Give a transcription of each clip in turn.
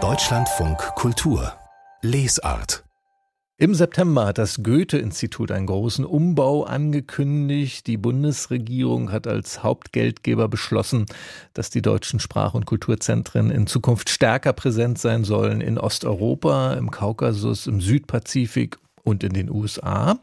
Deutschlandfunk Kultur Lesart im September hat das Goethe-Institut einen großen Umbau angekündigt. Die Bundesregierung hat als Hauptgeldgeber beschlossen, dass die deutschen Sprach- und Kulturzentren in Zukunft stärker präsent sein sollen in Osteuropa, im Kaukasus, im Südpazifik und in den USA.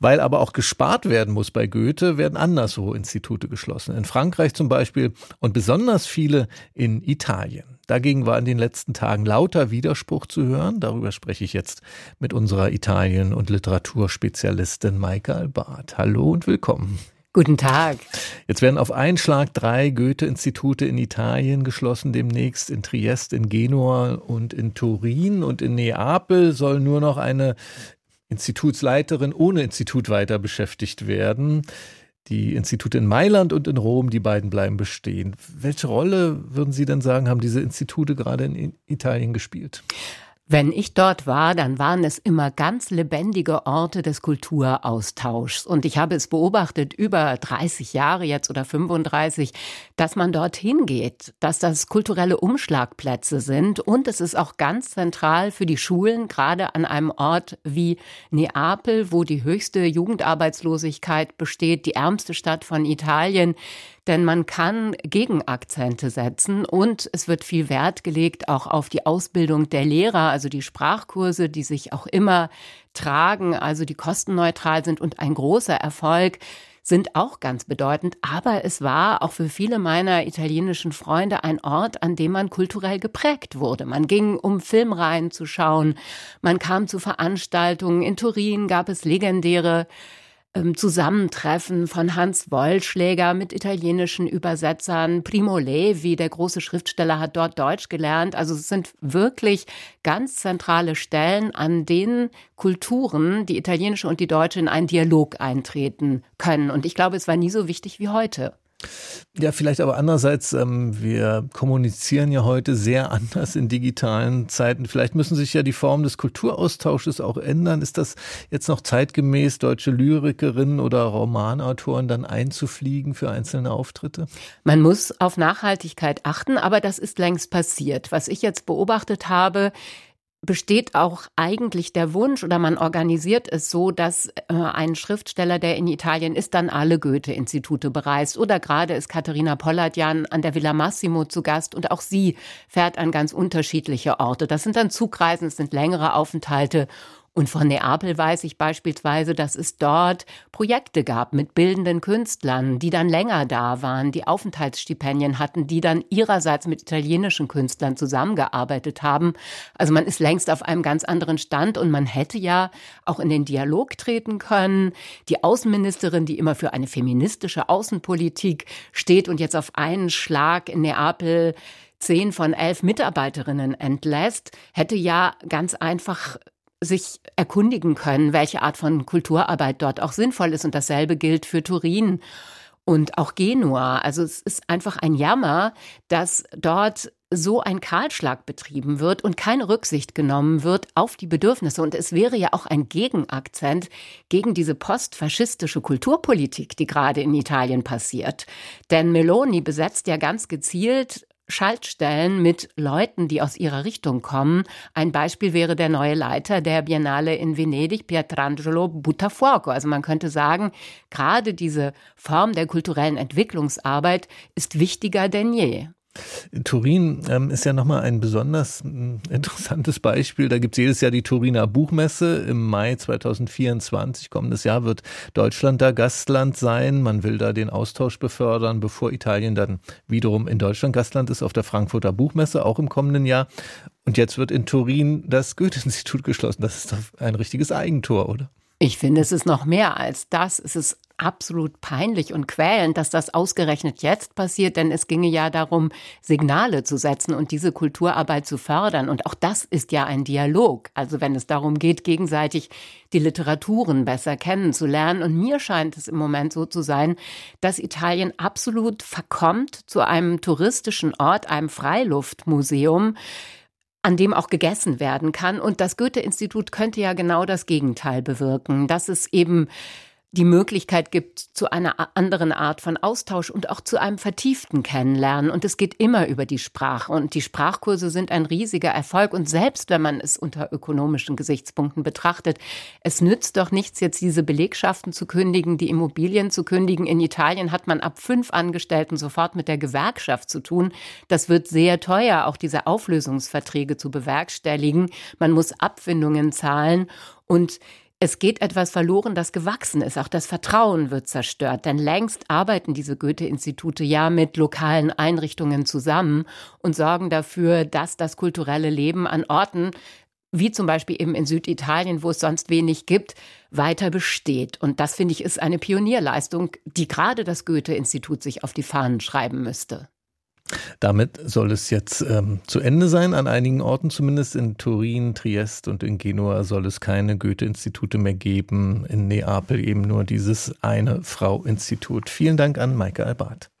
Weil aber auch gespart werden muss bei Goethe, werden anderswo Institute geschlossen. In Frankreich zum Beispiel und besonders viele in Italien. Dagegen war in den letzten Tagen lauter Widerspruch zu hören. Darüber spreche ich jetzt mit unserer Italien- und Literaturspezialistin Maike Albart. Hallo und willkommen. Guten Tag. Jetzt werden auf einen Schlag drei Goethe-Institute in Italien geschlossen, demnächst in Triest, in Genua und in Turin. Und in Neapel soll nur noch eine Institutsleiterin ohne Institut weiter beschäftigt werden. Die Institute in Mailand und in Rom, die beiden bleiben bestehen. Welche Rolle, würden Sie denn sagen, haben diese Institute gerade in Italien gespielt? Wenn ich dort war, dann waren es immer ganz lebendige Orte des Kulturaustauschs. Und ich habe es beobachtet, über 30 Jahre jetzt oder 35, dass man dorthin geht, dass das kulturelle Umschlagplätze sind. Und es ist auch ganz zentral für die Schulen, gerade an einem Ort wie Neapel, wo die höchste Jugendarbeitslosigkeit besteht, die ärmste Stadt von Italien denn man kann Gegenakzente setzen und es wird viel Wert gelegt auch auf die Ausbildung der Lehrer, also die Sprachkurse, die sich auch immer tragen, also die kostenneutral sind und ein großer Erfolg sind auch ganz bedeutend. Aber es war auch für viele meiner italienischen Freunde ein Ort, an dem man kulturell geprägt wurde. Man ging, um Filmreihen zu schauen. Man kam zu Veranstaltungen. In Turin gab es legendäre ähm, Zusammentreffen von Hans Wollschläger mit italienischen Übersetzern. Primo Levi, der große Schriftsteller, hat dort Deutsch gelernt. Also es sind wirklich ganz zentrale Stellen, an denen Kulturen, die italienische und die deutsche, in einen Dialog eintreten können. Und ich glaube, es war nie so wichtig wie heute. Ja, vielleicht aber andererseits, ähm, wir kommunizieren ja heute sehr anders in digitalen Zeiten. Vielleicht müssen sich ja die Formen des Kulturaustausches auch ändern. Ist das jetzt noch zeitgemäß, deutsche Lyrikerinnen oder Romanautoren dann einzufliegen für einzelne Auftritte? Man muss auf Nachhaltigkeit achten, aber das ist längst passiert. Was ich jetzt beobachtet habe, besteht auch eigentlich der Wunsch oder man organisiert es so, dass äh, ein Schriftsteller, der in Italien ist, dann alle Goethe-Institute bereist. Oder gerade ist Katharina Polladjan an der Villa Massimo zu Gast und auch sie fährt an ganz unterschiedliche Orte. Das sind dann Zugreisen, es sind längere Aufenthalte und von Neapel weiß ich beispielsweise, dass es dort Projekte gab mit bildenden Künstlern, die dann länger da waren, die Aufenthaltsstipendien hatten, die dann ihrerseits mit italienischen Künstlern zusammengearbeitet haben. Also man ist längst auf einem ganz anderen Stand und man hätte ja auch in den Dialog treten können. Die Außenministerin, die immer für eine feministische Außenpolitik steht und jetzt auf einen Schlag in Neapel zehn von elf Mitarbeiterinnen entlässt, hätte ja ganz einfach sich erkundigen können, welche Art von Kulturarbeit dort auch sinnvoll ist. Und dasselbe gilt für Turin und auch Genua. Also es ist einfach ein Jammer, dass dort so ein Kahlschlag betrieben wird und keine Rücksicht genommen wird auf die Bedürfnisse. Und es wäre ja auch ein Gegenakzent gegen diese postfaschistische Kulturpolitik, die gerade in Italien passiert. Denn Meloni besetzt ja ganz gezielt Schaltstellen mit Leuten, die aus ihrer Richtung kommen. Ein Beispiel wäre der neue Leiter der Biennale in Venedig, Pietrangelo Buttafuoco. Also man könnte sagen, gerade diese Form der kulturellen Entwicklungsarbeit ist wichtiger denn je. Turin ähm, ist ja nochmal ein besonders äh, interessantes Beispiel. Da gibt es jedes Jahr die Turiner Buchmesse. Im Mai 2024, kommendes Jahr, wird Deutschland da Gastland sein. Man will da den Austausch befördern, bevor Italien dann wiederum in Deutschland Gastland ist auf der Frankfurter Buchmesse, auch im kommenden Jahr. Und jetzt wird in Turin das Goethe-Institut geschlossen. Das ist doch ein richtiges Eigentor, oder? Ich finde, es ist noch mehr als das. Es ist absolut peinlich und quälend, dass das ausgerechnet jetzt passiert, denn es ginge ja darum, Signale zu setzen und diese Kulturarbeit zu fördern. Und auch das ist ja ein Dialog. Also wenn es darum geht, gegenseitig die Literaturen besser kennenzulernen. Und mir scheint es im Moment so zu sein, dass Italien absolut verkommt zu einem touristischen Ort, einem Freiluftmuseum, an dem auch gegessen werden kann. Und das Goethe-Institut könnte ja genau das Gegenteil bewirken, dass es eben die Möglichkeit gibt zu einer anderen Art von Austausch und auch zu einem vertieften Kennenlernen. Und es geht immer über die Sprache. Und die Sprachkurse sind ein riesiger Erfolg. Und selbst wenn man es unter ökonomischen Gesichtspunkten betrachtet, es nützt doch nichts, jetzt diese Belegschaften zu kündigen, die Immobilien zu kündigen. In Italien hat man ab fünf Angestellten sofort mit der Gewerkschaft zu tun. Das wird sehr teuer, auch diese Auflösungsverträge zu bewerkstelligen. Man muss Abfindungen zahlen. Und es geht etwas verloren, das gewachsen ist. Auch das Vertrauen wird zerstört. Denn längst arbeiten diese Goethe-Institute ja mit lokalen Einrichtungen zusammen und sorgen dafür, dass das kulturelle Leben an Orten wie zum Beispiel eben in Süditalien, wo es sonst wenig gibt, weiter besteht. Und das, finde ich, ist eine Pionierleistung, die gerade das Goethe-Institut sich auf die Fahnen schreiben müsste. Damit soll es jetzt ähm, zu Ende sein, an einigen Orten zumindest. In Turin, Triest und in Genua soll es keine Goethe-Institute mehr geben. In Neapel eben nur dieses eine Frau-Institut. Vielen Dank an Maike Albart.